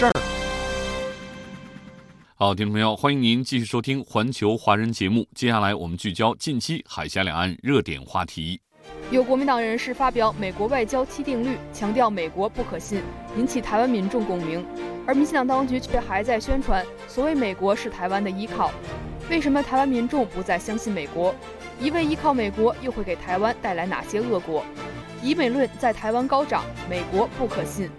事儿，好，听众朋友，欢迎您继续收听《环球华人》节目。接下来，我们聚焦近期海峡两岸热点话题。有国民党人士发表“美国外交七定律”，强调美国不可信，引起台湾民众共鸣。而民进党当局却还在宣传所谓美国是台湾的依靠。为什么台湾民众不再相信美国？一味依靠美国又会给台湾带来哪些恶果？以美论在台湾高涨，美国不可信。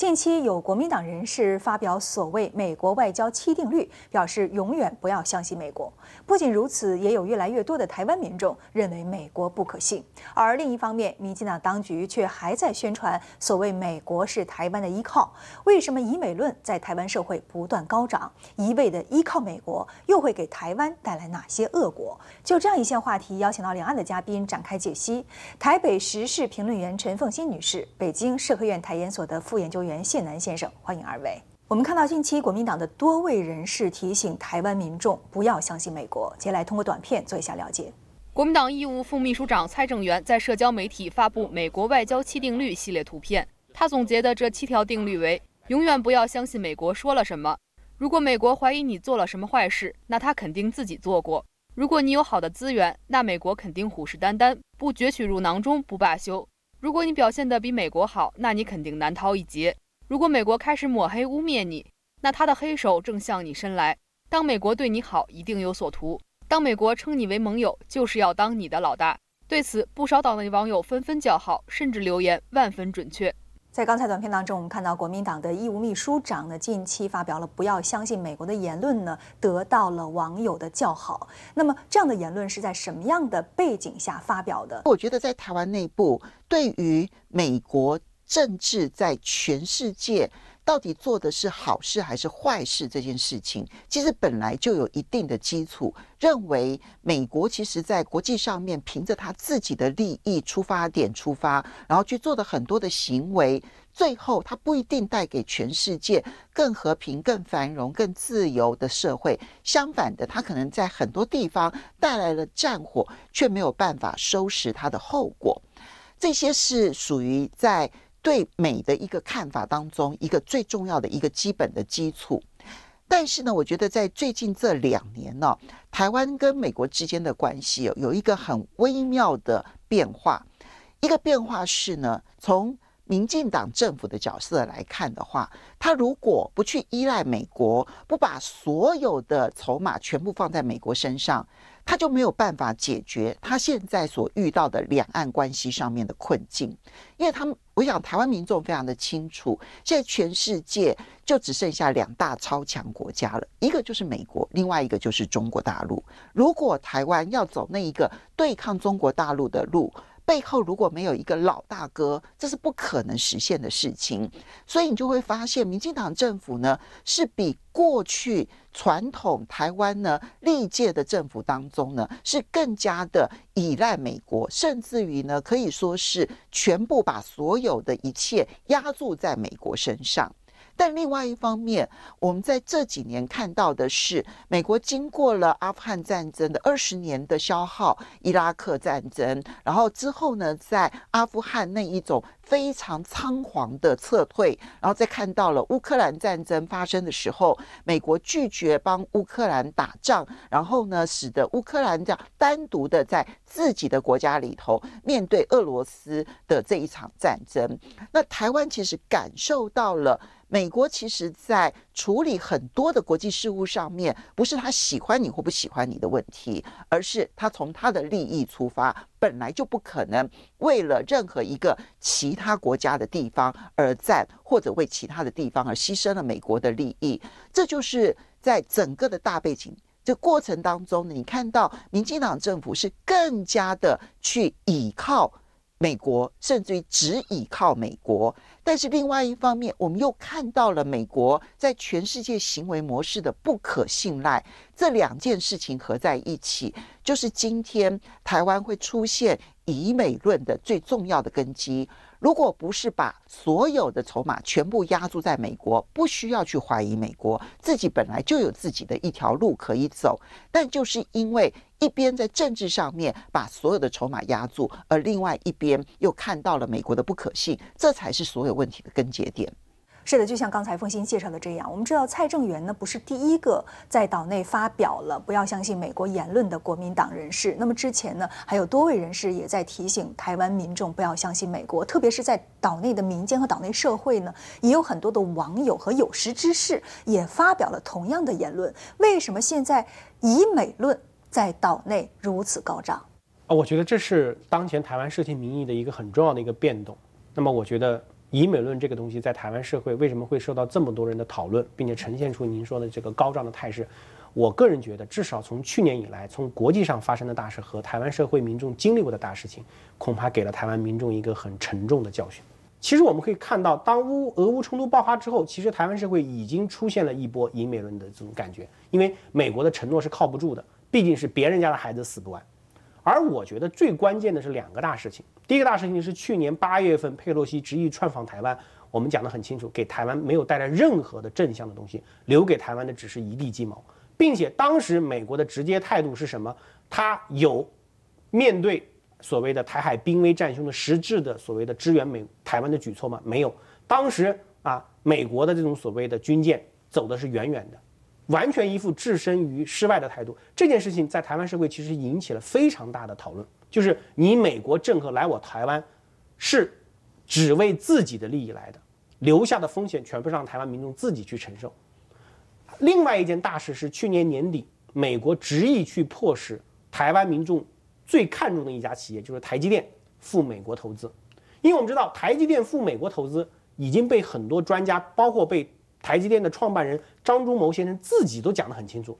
近期有国民党人士发表所谓“美国外交七定律”，表示永远不要相信美国。不仅如此，也有越来越多的台湾民众认为美国不可信。而另一方面，民进党当局却还在宣传所谓“美国是台湾的依靠”。为什么以美论在台湾社会不断高涨？一味的依靠美国，又会给台湾带来哪些恶果？就这样一项话题，邀请到两岸的嘉宾展开解析。台北时事评论员陈凤欣女士，北京社科院台研所的副研究员。袁谢南先生，欢迎二位。我们看到近期国民党的多位人士提醒台湾民众不要相信美国。接下来通过短片做一下了解。国民党义务副秘书长蔡正元在社交媒体发布《美国外交七定律》系列图片。他总结的这七条定律为：永远不要相信美国说了什么。如果美国怀疑你做了什么坏事，那他肯定自己做过。如果你有好的资源，那美国肯定虎视眈眈，不攫取入囊中，不罢休。如果你表现得比美国好，那你肯定难逃一劫。如果美国开始抹黑污蔑你，那他的黑手正向你伸来。当美国对你好，一定有所图；当美国称你为盟友，就是要当你的老大。对此，不少党内网友纷纷叫好，甚至留言万分准确。在刚才短片当中，我们看到国民党的义务秘书长呢，近期发表了“不要相信美国”的言论呢，得到了网友的叫好。那么，这样的言论是在什么样的背景下发表的？我觉得在台湾内部，对于美国政治在全世界。到底做的是好事还是坏事？这件事情其实本来就有一定的基础，认为美国其实在国际上面凭着他自己的利益出发点出发，然后去做的很多的行为，最后他不一定带给全世界更和平、更繁荣、更自由的社会。相反的，他可能在很多地方带来了战火，却没有办法收拾它的后果。这些是属于在。对美的一个看法当中，一个最重要的一个基本的基础。但是呢，我觉得在最近这两年呢，台湾跟美国之间的关系有一个很微妙的变化。一个变化是呢，从民进党政府的角色来看的话，他如果不去依赖美国，不把所有的筹码全部放在美国身上。他就没有办法解决他现在所遇到的两岸关系上面的困境，因为他们，我想台湾民众非常的清楚，现在全世界就只剩下两大超强国家了，一个就是美国，另外一个就是中国大陆。如果台湾要走那一个对抗中国大陆的路，背后如果没有一个老大哥，这是不可能实现的事情。所以你就会发现，民进党政府呢，是比过去传统台湾呢历届的政府当中呢，是更加的依赖美国，甚至于呢，可以说是全部把所有的一切压注在美国身上。但另外一方面，我们在这几年看到的是，美国经过了阿富汗战争的二十年的消耗，伊拉克战争，然后之后呢，在阿富汗那一种非常仓皇的撤退，然后再看到了乌克兰战争发生的时候，美国拒绝帮乌克兰打仗，然后呢，使得乌克兰这样单独的在自己的国家里头面对俄罗斯的这一场战争。那台湾其实感受到了。美国其实，在处理很多的国际事务上面，不是他喜欢你或不喜欢你的问题，而是他从他的利益出发，本来就不可能为了任何一个其他国家的地方而战，或者为其他的地方而牺牲了美国的利益。这就是在整个的大背景这过程当中呢，你看到民进党政府是更加的去倚靠美国，甚至于只倚靠美国。但是另外一方面，我们又看到了美国在全世界行为模式的不可信赖，这两件事情合在一起，就是今天台湾会出现以美论的最重要的根基。如果不是把所有的筹码全部压注在美国，不需要去怀疑美国，自己本来就有自己的一条路可以走。但就是因为一边在政治上面把所有的筹码压住，而另外一边又看到了美国的不可信，这才是所有问题的根结点。是的，就像刚才凤欣介绍的这样，我们知道蔡正元呢不是第一个在岛内发表了不要相信美国言论的国民党人士。那么之前呢，还有多位人士也在提醒台湾民众不要相信美国，特别是在岛内的民间和岛内社会呢，也有很多的网友和有识之士也发表了同样的言论。为什么现在以美论在岛内如此高涨？啊，我觉得这是当前台湾社情民意的一个很重要的一个变动。那么我觉得。以美论这个东西在台湾社会为什么会受到这么多人的讨论，并且呈现出您说的这个高涨的态势？我个人觉得，至少从去年以来，从国际上发生的大事和台湾社会民众经历过的大事情，恐怕给了台湾民众一个很沉重的教训。其实我们可以看到，当乌俄乌冲突爆发之后，其实台湾社会已经出现了一波以美论的这种感觉，因为美国的承诺是靠不住的，毕竟是别人家的孩子死不完。而我觉得最关键的是两个大事情。第一个大事情是去年八月份佩洛西执意串访台湾，我们讲得很清楚，给台湾没有带来任何的正向的东西，留给台湾的只是一地鸡毛，并且当时美国的直接态度是什么？他有面对所谓的台海兵危战凶的实质的所谓的支援美台湾的举措吗？没有。当时啊，美国的这种所谓的军舰走的是远远的。完全一副置身于世外的态度，这件事情在台湾社会其实引起了非常大的讨论。就是你美国政客来我台湾，是只为自己的利益来的，留下的风险全部让台湾民众自己去承受。另外一件大事是去年年底，美国执意去迫使台湾民众最看重的一家企业，就是台积电赴美国投资。因为我们知道台积电赴美国投资已经被很多专家，包括被。台积电的创办人张忠谋先生自己都讲得很清楚，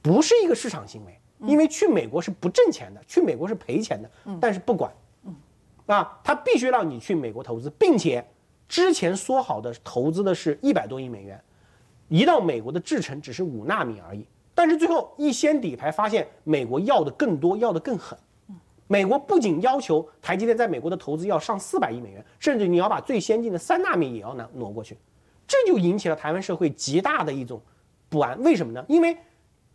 不是一个市场行为，因为去美国是不挣钱的，去美国是赔钱的。但是不管，啊，他必须让你去美国投资，并且之前说好的投资的是一百多亿美元，一到美国的制程只是五纳米而已。但是最后一掀底牌，发现美国要的更多，要的更狠。美国不仅要求台积电在美国的投资要上四百亿美元，甚至你要把最先进的三纳米也要拿挪过去。这就引起了台湾社会极大的一种不安，为什么呢？因为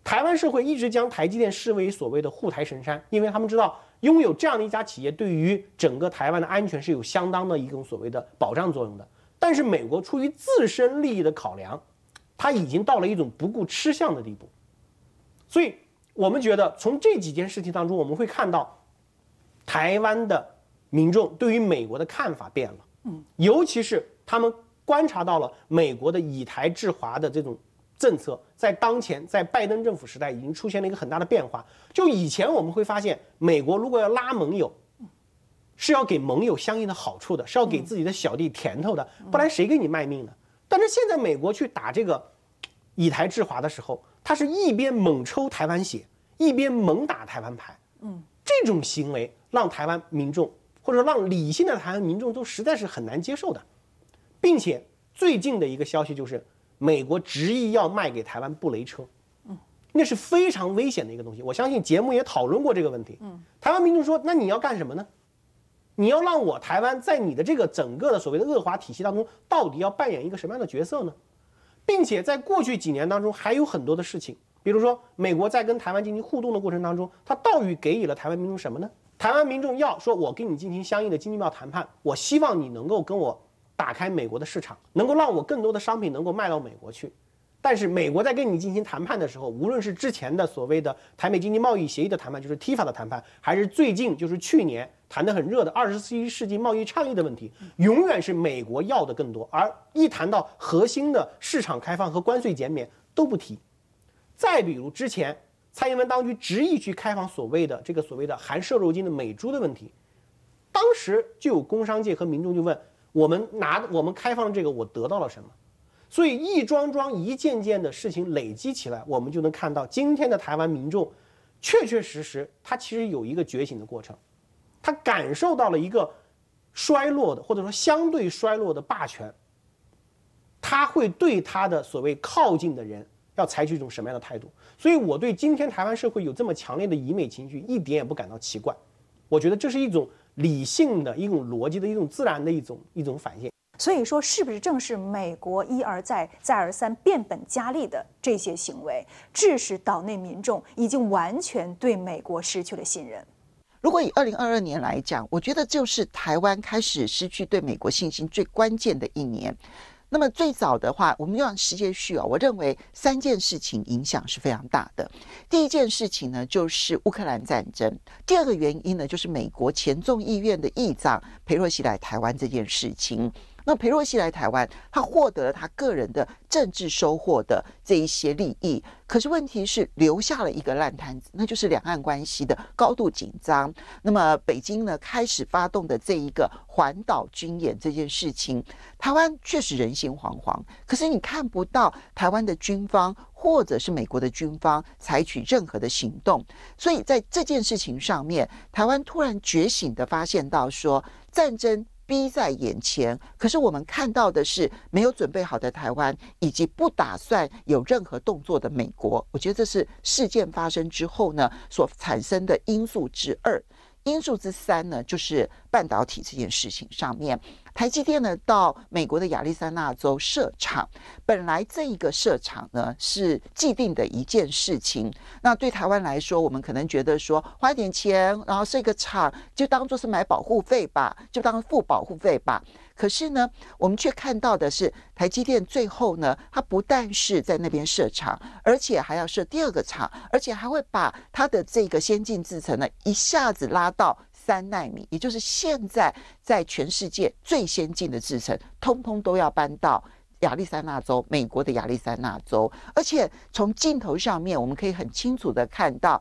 台湾社会一直将台积电视为所谓的护台神山，因为他们知道拥有这样的一家企业对于整个台湾的安全是有相当的一种所谓的保障作用的。但是美国出于自身利益的考量，它已经到了一种不顾吃相的地步。所以，我们觉得从这几件事情当中，我们会看到台湾的民众对于美国的看法变了，嗯，尤其是他们。观察到了美国的以台制华的这种政策，在当前在拜登政府时代已经出现了一个很大的变化。就以前我们会发现，美国如果要拉盟友，是要给盟友相应的好处的，是要给自己的小弟甜头的，不然谁给你卖命呢？但是现在美国去打这个以台制华的时候，他是一边猛抽台湾血，一边猛打台湾牌。嗯，这种行为让台湾民众或者让理性的台湾民众都实在是很难接受的。并且最近的一个消息就是，美国执意要卖给台湾布雷车，嗯，那是非常危险的一个东西。我相信节目也讨论过这个问题。嗯，台湾民众说：“那你要干什么呢？你要让我台湾在你的这个整个的所谓的恶华体系当中，到底要扮演一个什么样的角色呢？”并且在过去几年当中，还有很多的事情，比如说美国在跟台湾进行互动的过程当中，他到底给予了台湾民众什么呢？台湾民众要说：“我跟你进行相应的经济贸易谈判，我希望你能够跟我。”打开美国的市场，能够让我更多的商品能够卖到美国去。但是美国在跟你进行谈判的时候，无论是之前的所谓的台美经济贸易协议的谈判，就是 TIFA 的谈判，还是最近就是去年谈得很热的二十一世纪贸易倡议的问题，永远是美国要的更多。而一谈到核心的市场开放和关税减免都不提。再比如之前蔡英文当局执意去开放所谓的这个所谓的含瘦肉精的美猪的问题，当时就有工商界和民众就问。我们拿我们开放这个，我得到了什么？所以一桩桩、一件件的事情累积起来，我们就能看到今天的台湾民众，确确实实他其实有一个觉醒的过程，他感受到了一个衰落的或者说相对衰落的霸权，他会对他的所谓靠近的人要采取一种什么样的态度？所以我对今天台湾社会有这么强烈的以美情绪一点也不感到奇怪，我觉得这是一种理性的一种逻辑的一种自然的一种一种反应。所以说，是不是正是美国一而再、再而三变本加厉的这些行为，致使岛内民众已经完全对美国失去了信任？如果以二零二二年来讲，我觉得就是台湾开始失去对美国信心最关键的一年。那么最早的话，我们用时间序啊，我认为三件事情影响是非常大的。第一件事情呢，就是乌克兰战争；第二个原因呢，就是美国前众议院的议长佩洛西来台湾这件事情。那裴若曦来台湾，他获得了他个人的政治收获的这一些利益，可是问题是留下了一个烂摊子，那就是两岸关系的高度紧张。那么北京呢开始发动的这一个环岛军演这件事情，台湾确实人心惶惶，可是你看不到台湾的军方或者是美国的军方采取任何的行动，所以在这件事情上面，台湾突然觉醒的发现到说战争。逼在眼前，可是我们看到的是没有准备好的台湾，以及不打算有任何动作的美国。我觉得这是事件发生之后呢所产生的因素之二。因素之三呢，就是半导体这件事情上面，台积电呢到美国的亚利桑那州设厂，本来这一个设厂呢是既定的一件事情。那对台湾来说，我们可能觉得说花一点钱，然后设个厂，就当做是买保护费吧，就当付保护费吧。可是呢，我们却看到的是，台积电最后呢，它不但是在那边设厂，而且还要设第二个厂，而且还会把它的这个先进制程呢，一下子拉到三纳米，也就是现在在全世界最先进的制程，通通都要搬到亚利桑那州，美国的亚利桑那州。而且从镜头上面，我们可以很清楚的看到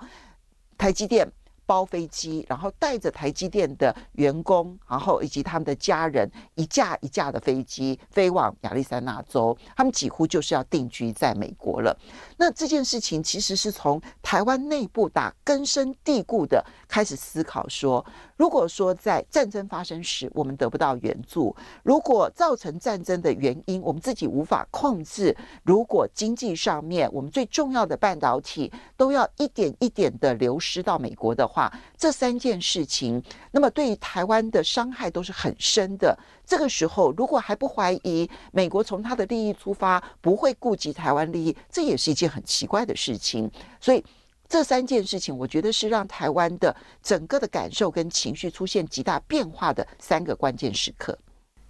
台积电。包飞机，然后带着台积电的员工，然后以及他们的家人，一架一架的飞机飞往亚利桑那州，他们几乎就是要定居在美国了。那这件事情其实是从台湾内部打根深蒂固的开始思考，说如果说在战争发生时我们得不到援助，如果造成战争的原因我们自己无法控制，如果经济上面我们最重要的半导体都要一点一点的流失到美国的。话这三件事情，那么对于台湾的伤害都是很深的。这个时候，如果还不怀疑美国从他的利益出发，不会顾及台湾利益，这也是一件很奇怪的事情。所以，这三件事情，我觉得是让台湾的整个的感受跟情绪出现极大变化的三个关键时刻。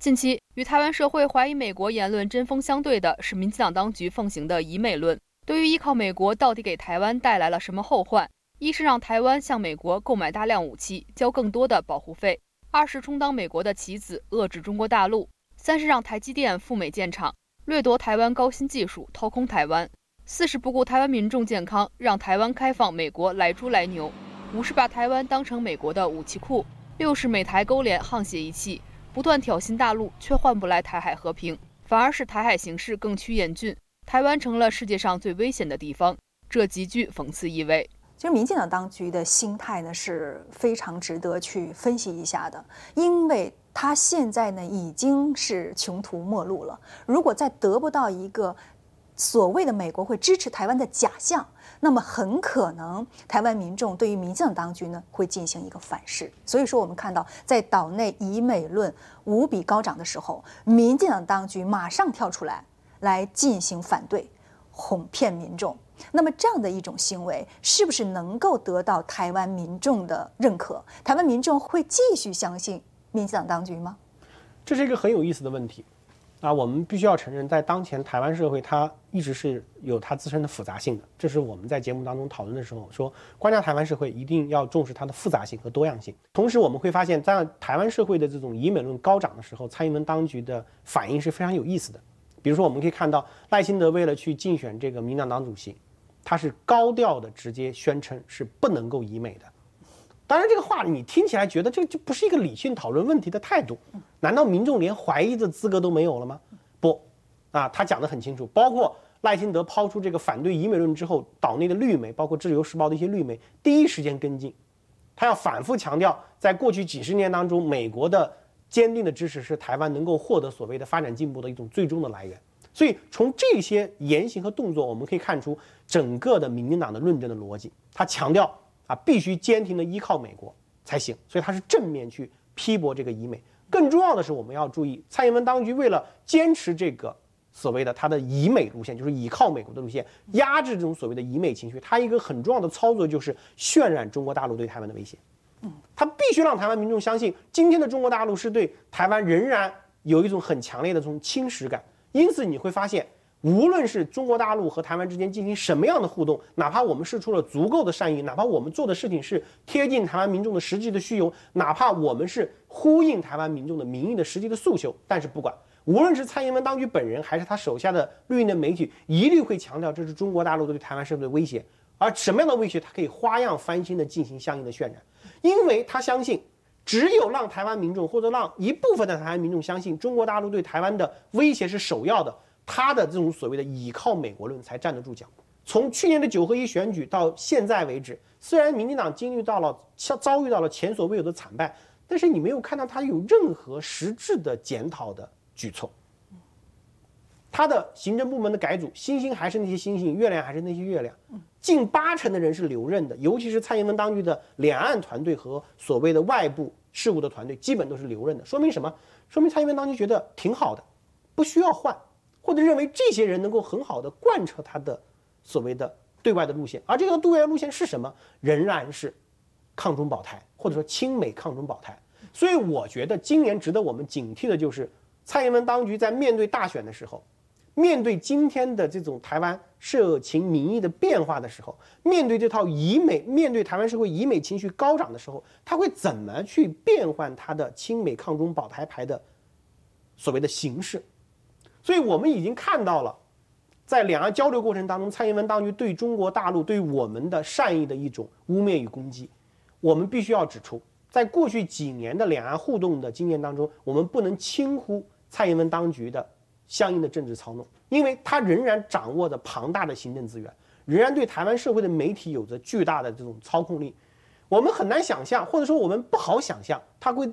近期，与台湾社会怀疑美国言论针锋相对的是民进党当局奉行的以美论。对于依靠美国到底给台湾带来了什么后患？一是让台湾向美国购买大量武器，交更多的保护费；二是充当美国的棋子，遏制中国大陆；三是让台积电赴美建厂，掠夺台湾高新技术，掏空台湾；四是不顾台湾民众健康，让台湾开放美国来猪来牛；五是把台湾当成美国的武器库；六是美台勾连沆瀣一气，不断挑衅大陆，却换不来台海和平，反而使台海形势更趋严峻，台湾成了世界上最危险的地方，这极具讽刺意味。其实，民进党当局的心态呢是非常值得去分析一下的，因为他现在呢已经是穷途末路了。如果再得不到一个所谓的美国会支持台湾的假象，那么很可能台湾民众对于民进党当局呢会进行一个反噬。所以说，我们看到在岛内以美论无比高涨的时候，民进党当局马上跳出来来进行反对，哄骗民众。那么这样的一种行为，是不是能够得到台湾民众的认可？台湾民众会继续相信民进党当局吗？这是一个很有意思的问题啊！我们必须要承认，在当前台湾社会，它一直是有它自身的复杂性的。这是我们在节目当中讨论的时候说，观察台湾社会一定要重视它的复杂性和多样性。同时，我们会发现，在台湾社会的这种以美论高涨的时候，蔡英文当局的反应是非常有意思的。比如说，我们可以看到赖清德为了去竞选这个民进党主席。他是高调的直接宣称是不能够以美的，当然这个话你听起来觉得这就不是一个理性讨论问题的态度，难道民众连怀疑的资格都没有了吗？不，啊，他讲得很清楚，包括赖清德抛出这个反对以美论之后，岛内的绿媒，包括自由时报的一些绿媒，第一时间跟进，他要反复强调，在过去几十年当中，美国的坚定的支持是台湾能够获得所谓的发展进步的一种最终的来源。所以从这些言行和动作，我们可以看出整个的民进党的论证的逻辑。他强调啊，必须坚定的依靠美国才行，所以他是正面去批驳这个以美。更重要的是，我们要注意，蔡英文当局为了坚持这个所谓的他的以美路线，就是倚靠美国的路线，压制这种所谓的以美情绪，他一个很重要的操作就是渲染中国大陆对台湾的威胁。嗯，他必须让台湾民众相信，今天的中国大陆是对台湾仍然有一种很强烈的这种侵蚀感。因此你会发现，无论是中国大陆和台湾之间进行什么样的互动，哪怕我们试出了足够的善意，哪怕我们做的事情是贴近台湾民众的实际的需求，哪怕我们是呼应台湾民众的民意的实际的诉求，但是不管，无论是蔡英文当局本人，还是他手下的绿营的媒体，一律会强调这是中国大陆对台湾社会的威胁。而什么样的威胁，他可以花样翻新的进行相应的渲染，因为他相信。只有让台湾民众或者让一部分的台湾民众相信中国大陆对台湾的威胁是首要的，他的这种所谓的倚靠美国论才站得住脚。从去年的九合一选举到现在为止，虽然民进党经历到了遭遇到了前所未有的惨败，但是你没有看到他有任何实质的检讨的举措。他的行政部门的改组，星星还是那些星星，月亮还是那些月亮，近八成的人是留任的，尤其是蔡英文当局的两岸团队和所谓的外部事务的团队，基本都是留任的。说明什么？说明蔡英文当局觉得挺好的，不需要换，或者认为这些人能够很好的贯彻他的所谓的对外的路线。而这个对外路线是什么？仍然是抗中保台，或者说亲美抗中保台。所以我觉得今年值得我们警惕的就是蔡英文当局在面对大选的时候。面对今天的这种台湾社情民意的变化的时候，面对这套以美，面对台湾社会以美情绪高涨的时候，他会怎么去变换他的亲美抗中保台牌的所谓的形式？所以我们已经看到了，在两岸交流过程当中，蔡英文当局对中国大陆对我们的善意的一种污蔑与攻击。我们必须要指出，在过去几年的两岸互动的经验当中，我们不能轻忽蔡英文当局的。相应的政治操弄，因为他仍然掌握着庞大的行政资源，仍然对台湾社会的媒体有着巨大的这种操控力。我们很难想象，或者说我们不好想象，他会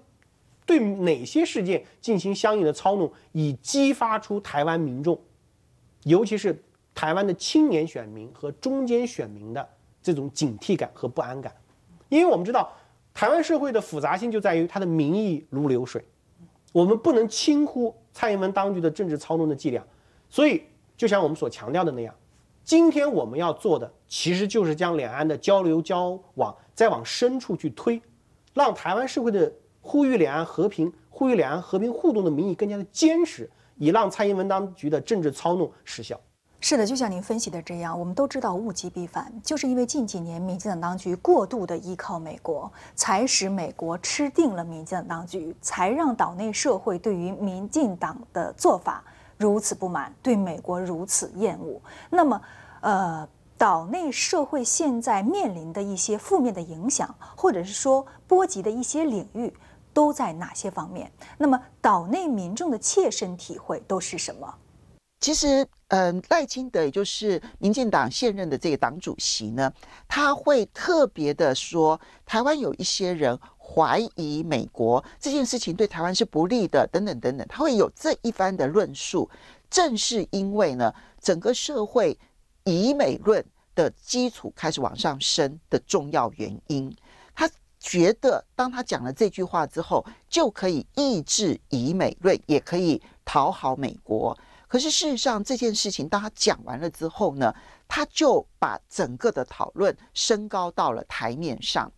对哪些事件进行相应的操弄，以激发出台湾民众，尤其是台湾的青年选民和中间选民的这种警惕感和不安感。因为我们知道，台湾社会的复杂性就在于它的民意如流水，我们不能轻忽。蔡英文当局的政治操弄的伎俩，所以就像我们所强调的那样，今天我们要做的其实就是将两岸的交流交往再往深处去推，让台湾社会的呼吁两岸和平、呼吁两岸和平互动的民意更加的坚实，以让蔡英文当局的政治操弄失效。是的，就像您分析的这样，我们都知道物极必反，就是因为近几年民进党当局过度的依靠美国，才使美国吃定了民进党当局，才让岛内社会对于民进党的做法如此不满，对美国如此厌恶。那么，呃，岛内社会现在面临的一些负面的影响，或者是说波及的一些领域，都在哪些方面？那么，岛内民众的切身体会都是什么？其实，嗯，赖清德也就是民进党现任的这个党主席呢，他会特别的说，台湾有一些人怀疑美国这件事情对台湾是不利的，等等等等，他会有这一番的论述。正是因为呢，整个社会以美论的基础开始往上升的重要原因，他觉得当他讲了这句话之后，就可以抑制以美论，也可以讨好美国。可是事实上，这件事情当他讲完了之后呢，他就把整个的讨论升高到了台面上。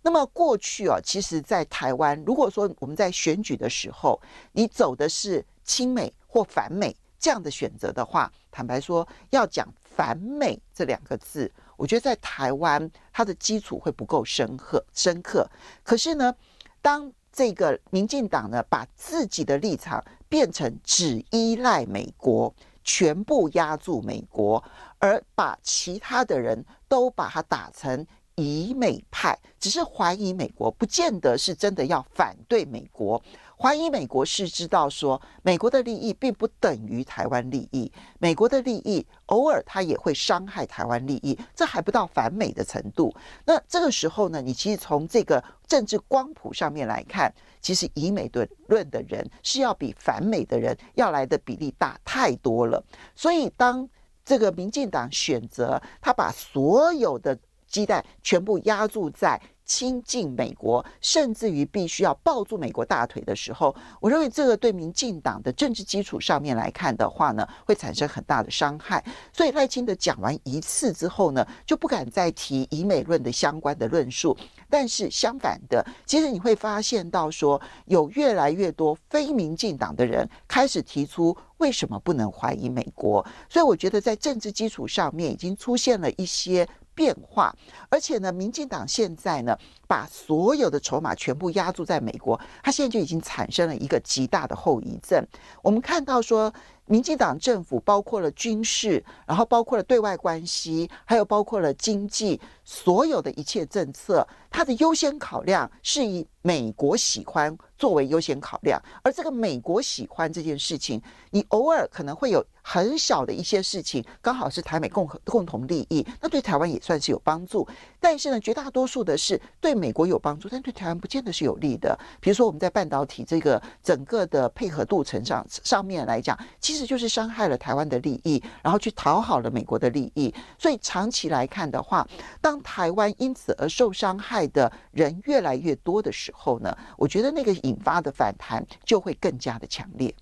那么过去啊，其实，在台湾，如果说我们在选举的时候，你走的是亲美或反美这样的选择的话，坦白说，要讲反美这两个字，我觉得在台湾它的基础会不够深刻。深刻。可是呢，当这个民进党呢，把自己的立场变成只依赖美国，全部压住美国，而把其他的人都把它打成以美派，只是怀疑美国，不见得是真的要反对美国，怀疑美国是知道说，美国的利益并不等于台湾利益，美国的利益偶尔它也会伤害台湾利益，这还不到反美的程度。那这个时候呢，你其实从这个政治光谱上面来看，其实以美论论的人是要比反美的人要来的比例大太多了。所以当这个民进党选择他把所有的鸡蛋全部压注在。亲近美国，甚至于必须要抱住美国大腿的时候，我认为这个对民进党的政治基础上面来看的话呢，会产生很大的伤害。所以赖清德讲完一次之后呢，就不敢再提以美论的相关的论述。但是相反的，其实你会发现到说，有越来越多非民进党的人开始提出为什么不能怀疑美国。所以我觉得在政治基础上面已经出现了一些。变化，而且呢，民进党现在呢，把所有的筹码全部压注在美国，它现在就已经产生了一个极大的后遗症。我们看到说。民进党政府包括了军事，然后包括了对外关系，还有包括了经济，所有的一切政策，它的优先考量是以美国喜欢作为优先考量。而这个美国喜欢这件事情，你偶尔可能会有很小的一些事情，刚好是台美共和共同利益，那对台湾也算是有帮助。但是呢，绝大多数的是对美国有帮助，但对台湾不见得是有利的。比如说我们在半导体这个整个的配合度成长上面来讲，其其实就是伤害了台湾的利益，然后去讨好了美国的利益。所以长期来看的话，当台湾因此而受伤害的人越来越多的时候呢，我觉得那个引发的反弹就会更加的强烈。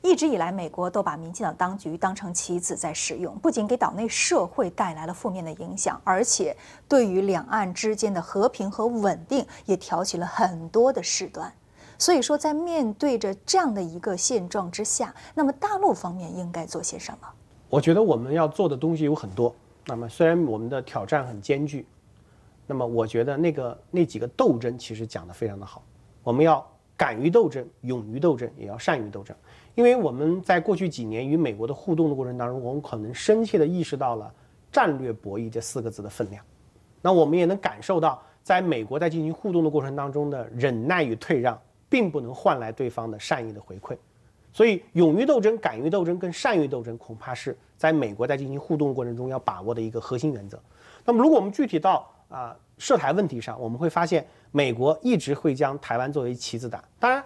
一直以来，美国都把民进党当局当成棋子在使用，不仅给岛内社会带来了负面的影响，而且对于两岸之间的和平和稳定也挑起了很多的事端。所以说，在面对着这样的一个现状之下，那么大陆方面应该做些什么？我觉得我们要做的东西有很多。那么虽然我们的挑战很艰巨，那么我觉得那个那几个斗争其实讲得非常的好。我们要敢于斗争，勇于斗争，也要善于斗争。因为我们在过去几年与美国的互动的过程当中，我们可能深切地意识到了战略博弈这四个字的分量。那我们也能感受到，在美国在进行互动的过程当中的忍耐与退让。并不能换来对方的善意的回馈，所以勇于斗争、敢于斗争跟善于斗争，恐怕是在美国在进行互动过程中要把握的一个核心原则。那么，如果我们具体到啊涉台问题上，我们会发现，美国一直会将台湾作为棋子打，当然，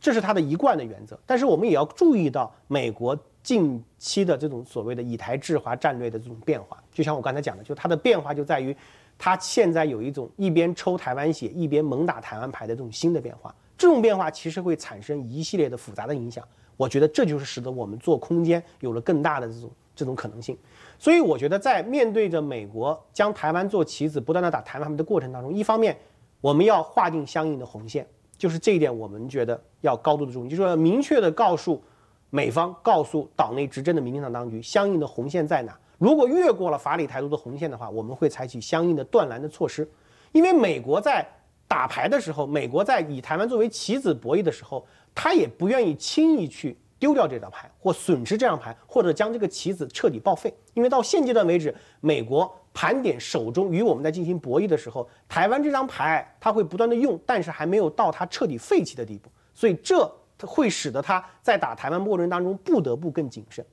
这是他的一贯的原则。但是，我们也要注意到美国近期的这种所谓的以台制华战略的这种变化。就像我刚才讲的，就它的变化就在于，它现在有一种一边抽台湾血，一边猛打台湾牌的这种新的变化。这种变化其实会产生一系列的复杂的影响，我觉得这就是使得我们做空间有了更大的这种这种可能性。所以我觉得在面对着美国将台湾做棋子，不断的打台湾牌的过程当中，一方面我们要划定相应的红线，就是这一点我们觉得要高度的注意，就是说明确的告诉美方，告诉岛内执政的民进党当局，相应的红线在哪。如果越过了法理台独的红线的话，我们会采取相应的断拦的措施，因为美国在。打牌的时候，美国在以台湾作为棋子博弈的时候，他也不愿意轻易去丢掉这张牌，或损失这张牌，或者将这个棋子彻底报废。因为到现阶段为止，美国盘点手中与我们在进行博弈的时候，台湾这张牌它会不断的用，但是还没有到它彻底废弃的地步，所以这会使得它在打台湾过程当中不得不更谨慎。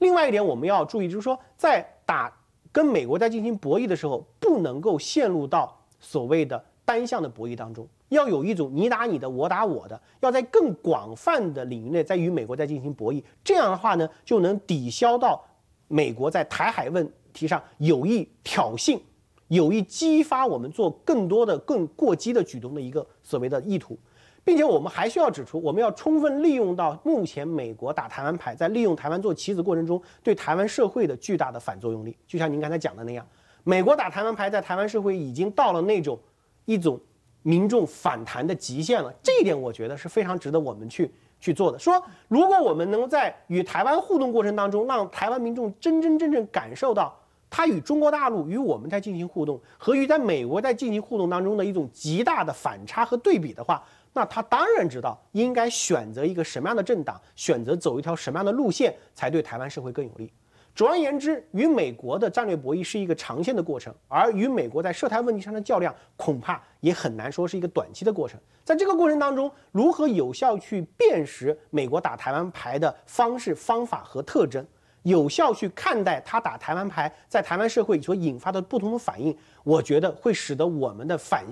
另外一点我们要注意，就是说在打跟美国在进行博弈的时候，不能够陷入到所谓的。单向的博弈当中，要有一种你打你的，我打我的，要在更广泛的领域内，在与美国在进行博弈。这样的话呢，就能抵消到美国在台海问题上有意挑衅、有意激发我们做更多的更过激的举动的一个所谓的意图，并且我们还需要指出，我们要充分利用到目前美国打台湾牌，在利用台湾做棋子过程中对台湾社会的巨大的反作用力。就像您刚才讲的那样，美国打台湾牌在台湾社会已经到了那种。一种民众反弹的极限了，这一点我觉得是非常值得我们去去做的。说如果我们能够在与台湾互动过程当中，让台湾民众真真正正感受到他与中国大陆与我们在进行互动，和与在美国在进行互动当中的一种极大的反差和对比的话，那他当然知道应该选择一个什么样的政党，选择走一条什么样的路线才对台湾社会更有利。总而言之，与美国的战略博弈是一个长线的过程，而与美国在涉台问题上的较量，恐怕也很难说是一个短期的过程。在这个过程当中，如何有效去辨识美国打台湾牌的方式、方法和特征，有效去看待他打台湾牌在台湾社会所引发的不同的反应，我觉得会使得我们的反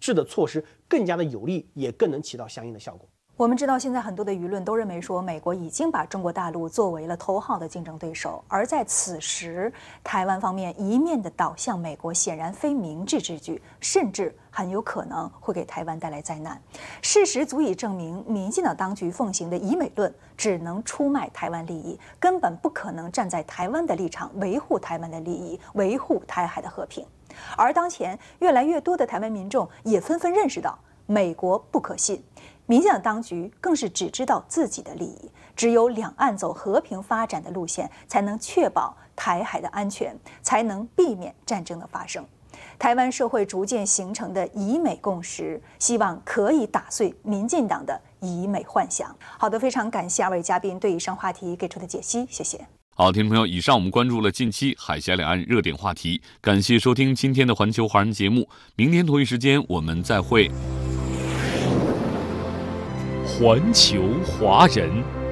制的措施更加的有力，也更能起到相应的效果。我们知道，现在很多的舆论都认为说，美国已经把中国大陆作为了头号的竞争对手，而在此时，台湾方面一面的倒向美国，显然非明智之举，甚至很有可能会给台湾带来灾难。事实足以证明，民进党当局奉行的以美论，只能出卖台湾利益，根本不可能站在台湾的立场维护台湾的利益，维护台海的和平。而当前，越来越多的台湾民众也纷纷认识到，美国不可信。民进党当局更是只知道自己的利益，只有两岸走和平发展的路线，才能确保台海的安全，才能避免战争的发生。台湾社会逐渐形成的以美共识，希望可以打碎民进党的以美幻想。好的，非常感谢二位嘉宾对以上话题给出的解析，谢谢。好，听众朋友，以上我们关注了近期海峡两岸热点话题，感谢收听今天的环球华人节目，明天同一时间我们再会。环球华人。